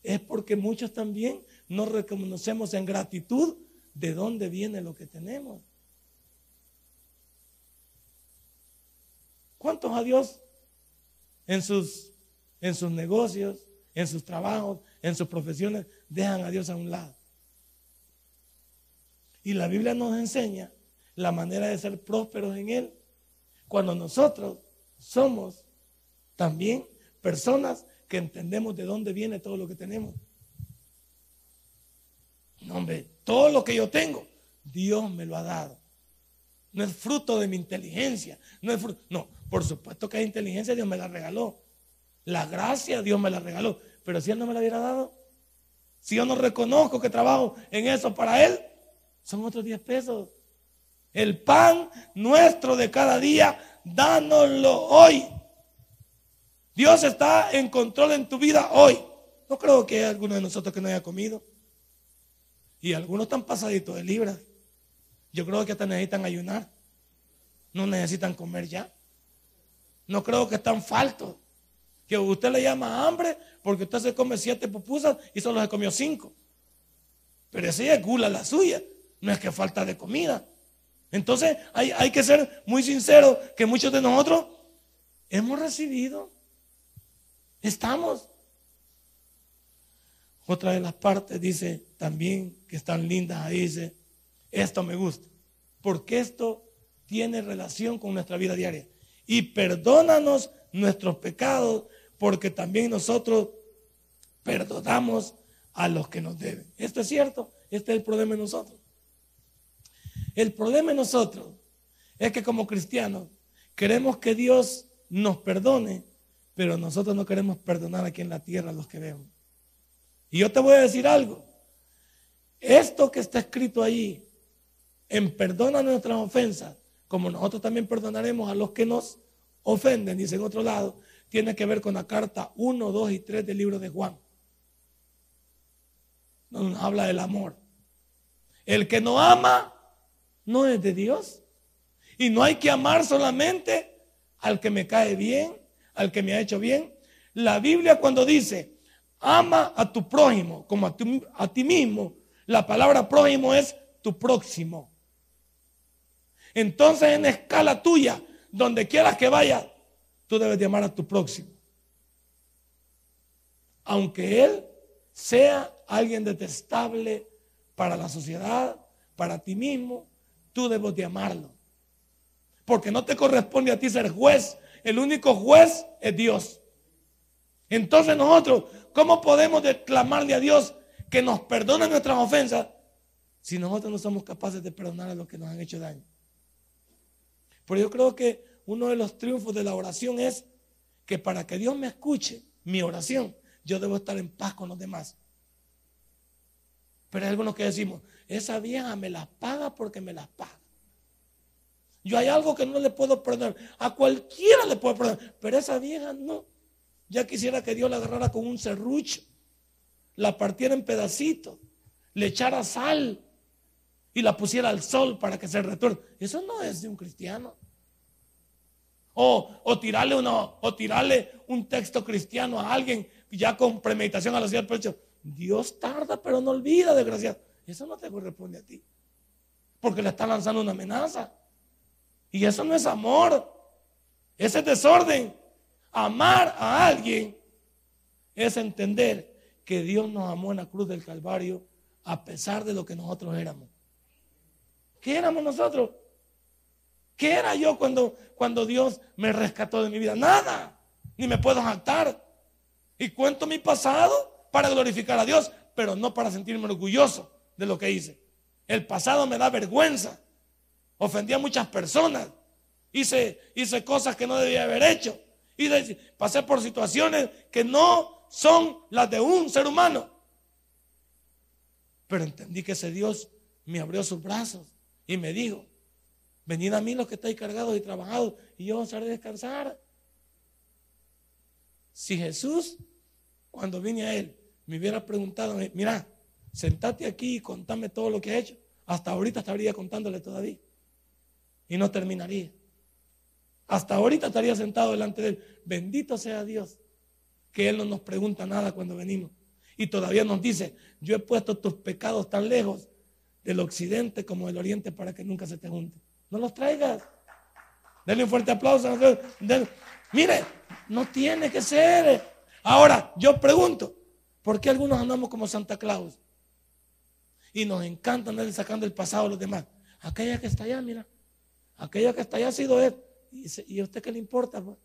S2: es porque muchos también no reconocemos en gratitud de dónde viene lo que tenemos. ¿Cuántos a Dios en sus, en sus negocios, en sus trabajos, en sus profesiones, dejan a Dios a un lado? Y la Biblia nos enseña la manera de ser prósperos en Él. Cuando nosotros somos también personas que entendemos de dónde viene todo lo que tenemos. No, hombre, todo lo que yo tengo, Dios me lo ha dado. No es fruto de mi inteligencia. No es fruto, no, por supuesto que hay inteligencia, Dios me la regaló. La gracia, Dios me la regaló. Pero si Él no me la hubiera dado, si yo no reconozco que trabajo en eso para Él, son otros 10 pesos. El pan nuestro de cada día, dánoslo hoy. Dios está en control en tu vida hoy. No creo que haya alguno de nosotros que no haya comido. Y algunos están pasaditos de libras. Yo creo que hasta necesitan ayunar. No necesitan comer ya. No creo que están faltos. Que usted le llama hambre porque usted se come siete pupusas y solo se comió cinco. Pero esa es gula la suya. No es que falta de comida. Entonces hay, hay que ser muy sinceros que muchos de nosotros hemos recibido. Estamos. Otra de las partes dice también que están lindas ahí, dice, esto me gusta. Porque esto tiene relación con nuestra vida diaria y perdónanos nuestros pecados, porque también nosotros perdonamos a los que nos deben. Esto es cierto, este es el problema de nosotros. El problema de nosotros es que como cristianos queremos que Dios nos perdone, pero nosotros no queremos perdonar aquí en la tierra a los que vemos. Y yo te voy a decir algo. Esto que está escrito ahí, en perdona nuestras ofensas, como nosotros también perdonaremos a los que nos ofenden, dice en otro lado, tiene que ver con la carta 1, 2 y 3 del libro de Juan. Nos habla del amor. El que no ama no es de Dios. Y no hay que amar solamente al que me cae bien, al que me ha hecho bien. La Biblia cuando dice, ama a tu prójimo como a, ti mismo, La palabra prójimo es tu próximo. Entonces en escala tuya, donde quieras que vayas, tú debes de amar a tu próximo. Aunque él sea alguien detestable para la sociedad, para ti mismo, tú debes de amarlo. Porque no te corresponde a ti ser juez. El único juez es Dios. Entonces nosotros, ¿cómo podemos declamarle a Dios que nos perdone nuestras ofensas si nosotros no somos capaces de perdonar a los que nos han hecho daño? Pero yo creo que uno de los triunfos de la oración es que para que Dios me escuche mi oración, yo debo estar en paz con los demás. Pero hay algunos que decimos, esa vieja me las paga porque me las paga. Yo hay algo que no le puedo perdonar. A cualquiera le puedo perdonar. Pero esa vieja no. Ya quisiera que Dios la agarrara con un serrucho, la partiera en pedacitos, le echara sal y la pusiera al sol para que se retuerza. Eso no es de un cristiano. O, o, tirarle uno, o tirarle un texto cristiano a alguien ya con premeditación a la ciudad del. Dios tarda, pero no olvida, desgraciado. Eso no te corresponde a ti. Porque le está lanzando una amenaza. Y eso no es amor. Ese es desorden. Amar a alguien es entender que Dios nos amó en la cruz del Calvario a pesar de lo que nosotros éramos. ¿Qué éramos nosotros? ¿Qué era yo cuando, cuando Dios me rescató de mi vida? Nada. Ni me puedo jactar. Y cuento mi pasado para glorificar a Dios, pero no para sentirme orgulloso de lo que hice. El pasado me da vergüenza. Ofendí a muchas personas. Hice, hice cosas que no debía haber hecho. Y pasé por situaciones que no son las de un ser humano. Pero entendí que ese Dios me abrió sus brazos y me dijo, venid a mí los que estáis cargados y trabajados y yo os haré descansar. Si Jesús, cuando vine a Él, me hubiera preguntado, mira, sentate aquí y contame todo lo que ha hecho, hasta ahorita estaría contándole todavía. Y no terminaría. Hasta ahorita estaría sentado delante de Él. Bendito sea Dios, que Él no nos pregunta nada cuando venimos. Y todavía nos dice, yo he puesto tus pecados tan lejos del occidente como del oriente para que nunca se te junten. No los traigas. Denle un fuerte aplauso. Mire, no tiene que ser. Ahora, yo pregunto, ¿por qué algunos andamos como Santa Claus? Y nos encanta andar sacando el pasado a los demás. Aquella que está allá, mira. Aquella que está allá ha sido él. ¿Y a usted qué le importa? Pues?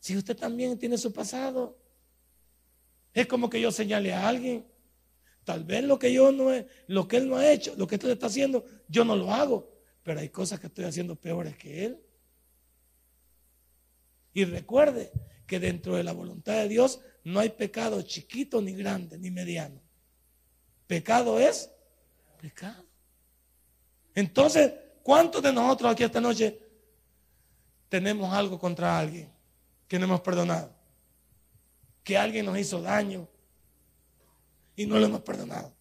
S2: Si usted también tiene su pasado. Es como que yo señale a alguien. Tal vez lo que yo no he, lo que él no ha hecho, lo que usted está haciendo, yo no lo hago. Pero hay cosas que estoy haciendo peores que él. Y recuerde que dentro de la voluntad de Dios no hay pecado chiquito ni grande ni mediano. Pecado es pecado. Entonces, ¿cuántos de nosotros aquí esta noche tenemos algo contra alguien que no hemos perdonado? Que alguien nos hizo daño y no lo hemos perdonado.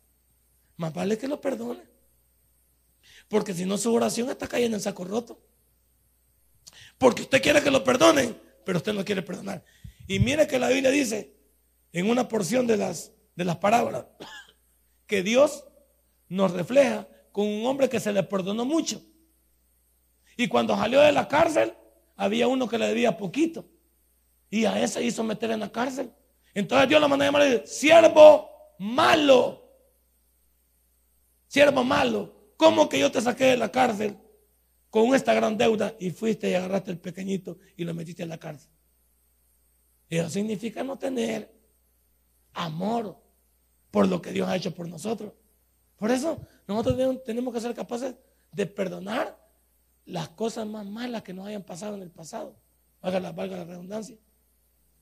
S2: Más vale que lo perdone. Porque si no, su oración está cayendo en saco roto. Porque usted quiere que lo perdonen, pero usted no quiere perdonar. Y mire que la Biblia dice en una porción de las, de las parábolas que Dios nos refleja con un hombre que se le perdonó mucho. Y cuando salió de la cárcel, había uno que le debía poquito. Y a ese hizo meter en la cárcel. Entonces Dios lo mandó a llamar y dice, siervo malo. Siervo malo. ¿Cómo que yo te saqué de la cárcel con esta gran deuda y fuiste y agarraste el pequeñito y lo metiste en la cárcel? Eso significa no tener amor por lo que Dios ha hecho por nosotros. Por eso nosotros tenemos que ser capaces de perdonar las cosas más malas que nos hayan pasado en el pasado. Valga la, valga la redundancia.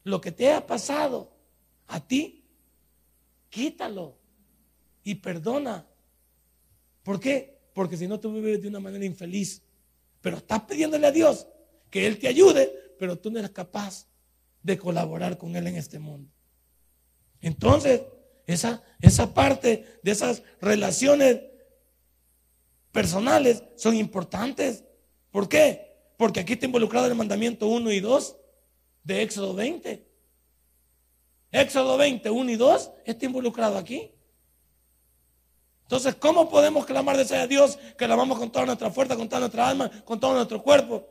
S2: Lo que te ha pasado a ti, quítalo y perdona. ¿Por qué? Porque si no tú vives de una manera infeliz. Pero estás pidiéndole a Dios que Él te ayude, pero tú no eres capaz de colaborar con Él en este mundo. Entonces, esa, esa parte de esas relaciones personales son importantes. ¿Por qué? Porque aquí está involucrado el mandamiento 1 y 2 de Éxodo 20. Éxodo 20, 1 y 2 está involucrado aquí. Entonces, ¿cómo podemos clamar de a Dios que la amamos con toda nuestra fuerza, con toda nuestra alma, con todo nuestro cuerpo?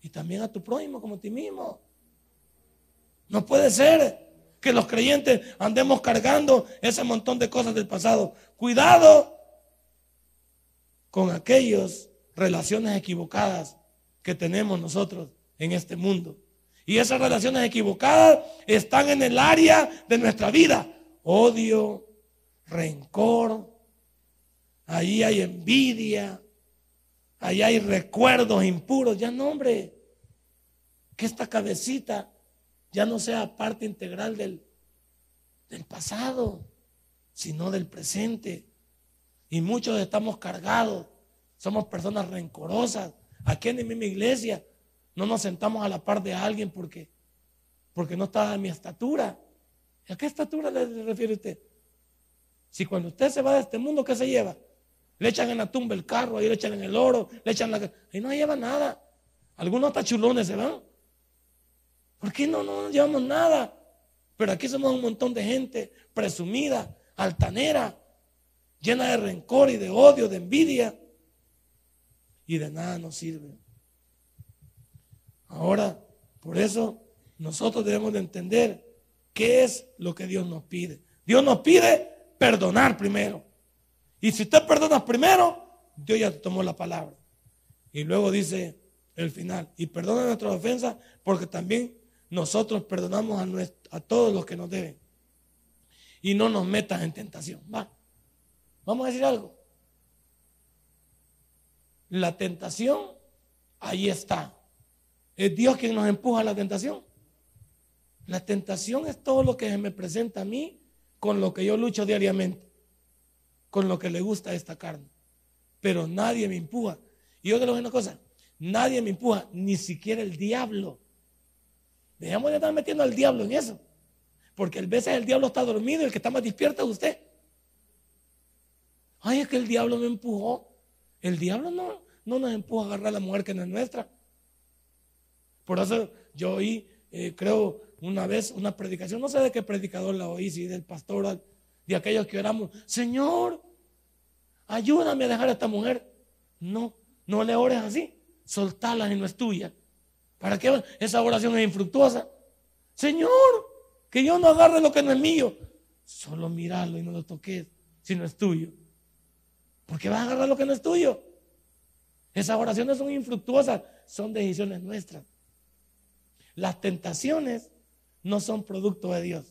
S2: Y también a tu prójimo como a ti mismo. No puede ser que los creyentes andemos cargando ese montón de cosas del pasado. Cuidado con aquellas relaciones equivocadas que tenemos nosotros en este mundo. Y esas relaciones equivocadas están en el área de nuestra vida. Odio, rencor, ahí hay envidia, ahí hay recuerdos impuros. Ya no, hombre, que esta cabecita ya no sea parte integral del, pasado, sino del presente. Y muchos estamos cargados, somos personas rencorosas. Aquí en mi misma iglesia no nos sentamos a la par de alguien porque, porque no está a mi estatura. ¿A qué estatura le refiere usted? Si cuando usted se va de este mundo, ¿qué se lleva? Le echan en la tumba el carro, ahí le echan en el oro, le echan la... Ahí no lleva nada. Algunos tachulones se van. ¿Por qué no, no llevamos nada? Pero aquí somos un montón de gente presumida, altanera, llena de rencor y de odio, de envidia. Y de nada nos sirve. Ahora, por eso nosotros debemos de entender qué es lo que Dios nos pide. Dios nos pide perdonar primero. Y si usted perdona primero, Dios ya tomó la palabra. Y luego dice el final, y perdona nuestras ofensas porque también nosotros perdonamos a, todos los que nos deben. Y no nos metas en tentación. Va. Vamos a decir algo. La tentación, ahí está. Es Dios quien nos empuja a la tentación. La tentación es todo lo que se me presenta a mí con lo que yo lucho diariamente, con lo que le gusta a esta carne. Pero nadie me empuja. Y yo te lo una cosa, nadie me empuja, ni siquiera el diablo. Dejamos de estar metiendo al diablo en eso. Porque a veces el diablo está dormido el que está más despierto es usted. Ay, es que el diablo me empujó. El diablo no, no nos empuja a agarrar a la mujer que no es nuestra. Por eso yo oí, eh, creo, una vez una predicación, no sé de qué predicador la oí, si del pastor, de aquellos que oramos, Señor, ayúdame a dejar a esta mujer. No, no le ores así, soltala y no es tuya. ¿Para qué esa oración es infructuosa? Señor, que yo no agarre lo que no es mío. Solo mirarlo y no lo toques si no es tuyo. ¿Por qué vas a agarrar lo que no es tuyo? Esas oraciones son infructuosas, son decisiones nuestras. Las tentaciones no son producto de Dios.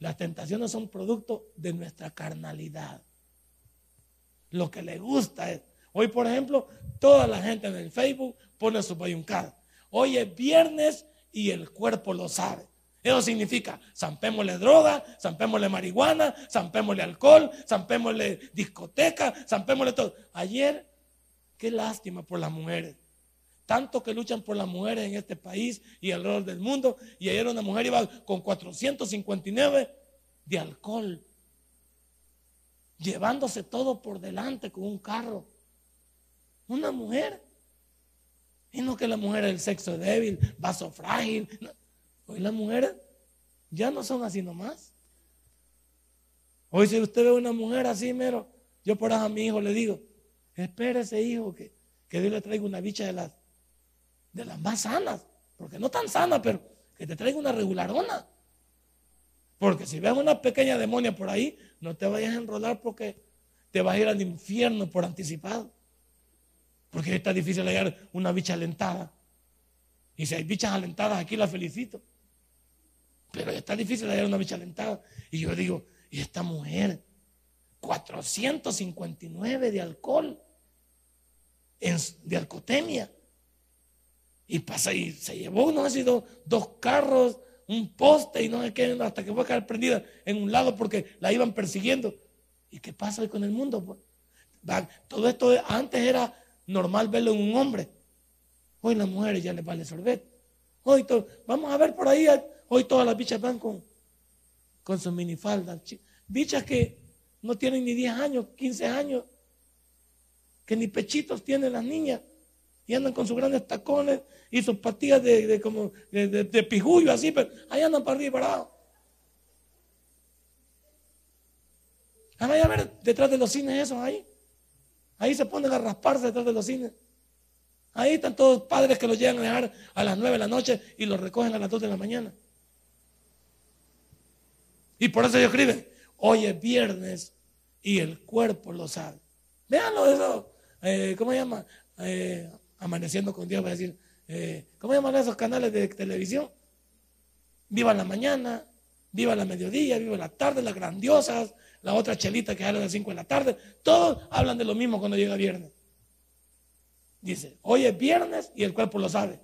S2: Las tentaciones son producto de nuestra carnalidad. Lo que le gusta es. Hoy, por ejemplo, toda la gente en el Facebook pone su bayuncada. Hoy es viernes y el cuerpo lo sabe. Eso significa, zampémosle droga, zampémosle marihuana, zampémosle alcohol, zampémosle discoteca, zampémosle todo. Ayer, qué lástima por las mujeres. Tanto que luchan por las mujeres en este país y alrededor del mundo. Y ayer una mujer iba con 459 de alcohol, llevándose todo por delante con un carro. Una mujer y no que la mujer el sexo débil, vaso frágil. Hoy las mujeres ya no son así nomás. Hoy si usted ve una mujer así, mero, yo por a mi hijo le digo, espérese hijo, que, que Dios le traiga una bicha de las, de las más sanas. Porque no tan sana, pero que te traiga una regularona. Porque si ves una pequeña demonia por ahí, no te vayas a enrolar porque te vas a ir al infierno por anticipado. Porque está difícil hallar una bicha alentada. Y si hay bichas alentadas, aquí la felicito. Pero está difícil hallar una bicha alentada. Y yo digo, ¿y esta mujer? 459 de alcohol, de alcotemia. Y pasa y se llevó, no ha sido dos carros, un poste y no sé qué, hasta que fue a quedar prendida en un lado porque la iban persiguiendo. ¿Y qué pasa hoy con el mundo? Pues? Todo esto antes era normal verlo en un hombre. Hoy las mujeres ya les vale sorbet. Hoy vamos a ver por ahí, hoy todas las bichas van con, con sus minifaldas. Bichas que no tienen ni 10 años, 15 años, que ni pechitos tienen las niñas y andan con sus grandes tacones y sus patillas de, como de, de, pijullo así, pero ahí andan para arriba y para abajo. Ah, vaya a ver detrás de los cines esos ahí. Ahí se ponen a rasparse detrás de los cines. Ahí están todos padres que los llegan a dejar a las 9 de la noche y los recogen a las 2 de la mañana. Y por eso ellos escriben, hoy es viernes y el cuerpo lo sabe. Véanlo eso. Eh, ¿Cómo se llama? Eh, amaneciendo con Dios, va a decir. Eh, ¿Cómo llaman esos canales de televisión? Viva la mañana, viva la mediodía, viva la tarde, las grandiosas, la otra chelita que habla de las 5 de la tarde. Todos hablan de lo mismo cuando llega viernes. Dice, hoy es viernes y el cuerpo lo sabe.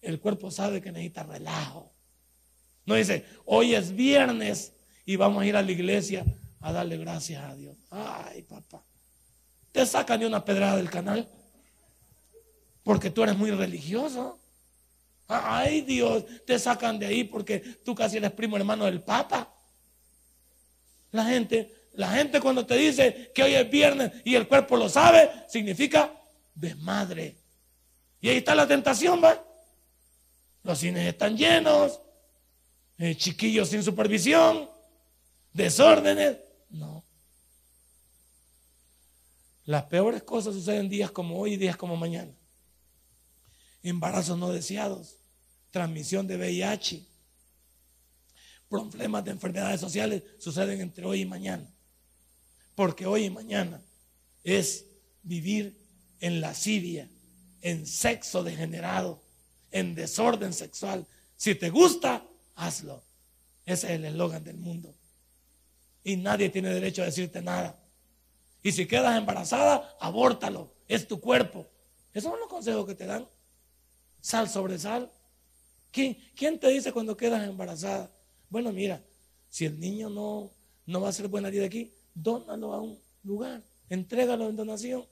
S2: El cuerpo sabe que necesita relajo. No dice, hoy es viernes y vamos a ir a la iglesia a darle gracias a Dios. Ay, papá. Te sacan de una pedrada del canal porque tú eres muy religioso. Ay, Dios, te sacan de ahí porque tú casi eres primo hermano del Papa. La gente, la gente cuando te dice que hoy es viernes y el cuerpo lo sabe, significa desmadre. Y ahí está la tentación, ¿va? Los cines están llenos, eh, chiquillos sin supervisión, desórdenes. No. Las peores cosas suceden días como hoy y días como mañana. Embarazos no deseados, transmisión de VIH, problemas de enfermedades sociales suceden entre hoy y mañana. Porque hoy y mañana es vivir en lascivia, en sexo degenerado, en desorden sexual. Si te gusta, hazlo. Ese es el eslogan del mundo. Y nadie tiene derecho a decirte nada. Y si quedas embarazada, abórtalo. Es tu cuerpo. Esos son los consejos que te dan. Sal sobre sal. ¿Quién, te dice cuando quedas embarazada? Bueno, mira, si el niño no, no va a ser buena vida aquí, dónalo a un lugar. Entrégalo en donación.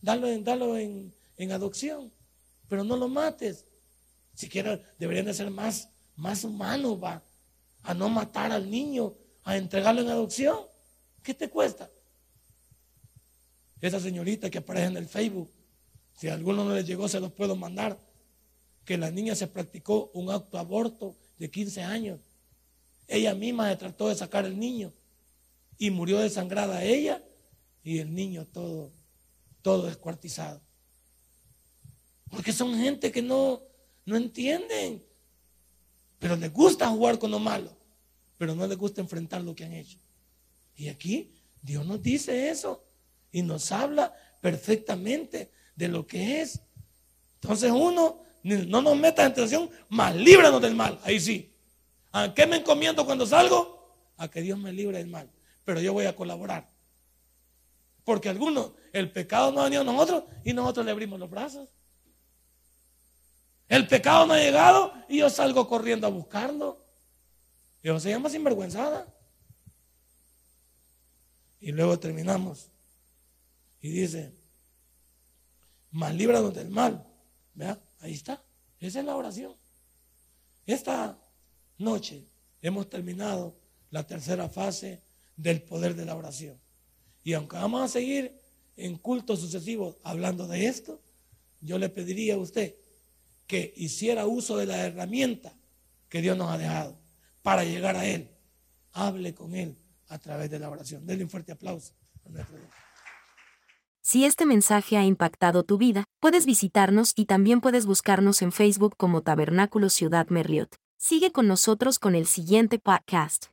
S2: Dalo, en, en, adopción, pero no lo mates. Siquiera deberían de ser más, más humanos, va, a no matar al niño, a entregarlo en adopción. ¿Qué te cuesta? Esa señorita que aparece en el Facebook, si a alguno no le llegó, se los puedo mandar. Que la niña se practicó un acto aborto de 15 años. Ella misma se trató de sacar el niño y murió desangrada ella y el niño todo todo descuartizado. Porque son gente que no, no entienden. Pero les gusta jugar con lo malo. Pero no les gusta enfrentar lo que han hecho. Y aquí Dios nos dice eso. Y nos habla perfectamente de lo que es. Entonces uno, no nos meta en tentación, más líbranos del mal. Ahí sí. ¿A qué me encomiendo cuando salgo? A que Dios me libre del mal. Pero yo voy a colaborar. Porque algunos, el pecado no ha venido a nosotros y nosotros le abrimos los brazos. El pecado no ha llegado y yo salgo corriendo a buscarlo. Eso se llama sinvergüenzada. Y luego terminamos. Y dice, más líbranos del mal. Vea, ahí está. Esa es la oración. Esta noche hemos terminado la tercera fase del poder de la oración. Y aunque vamos a seguir en cultos sucesivos hablando de esto, yo le pediría a usted que hiciera uso de la herramienta que Dios nos ha dejado para llegar a Él. Hable con Él a través de la oración. Denle un fuerte aplauso.
S1: Si este mensaje ha impactado tu vida, puedes visitarnos y también puedes buscarnos en Facebook como Tabernáculo Ciudad Merliot. Sigue con nosotros con el siguiente podcast.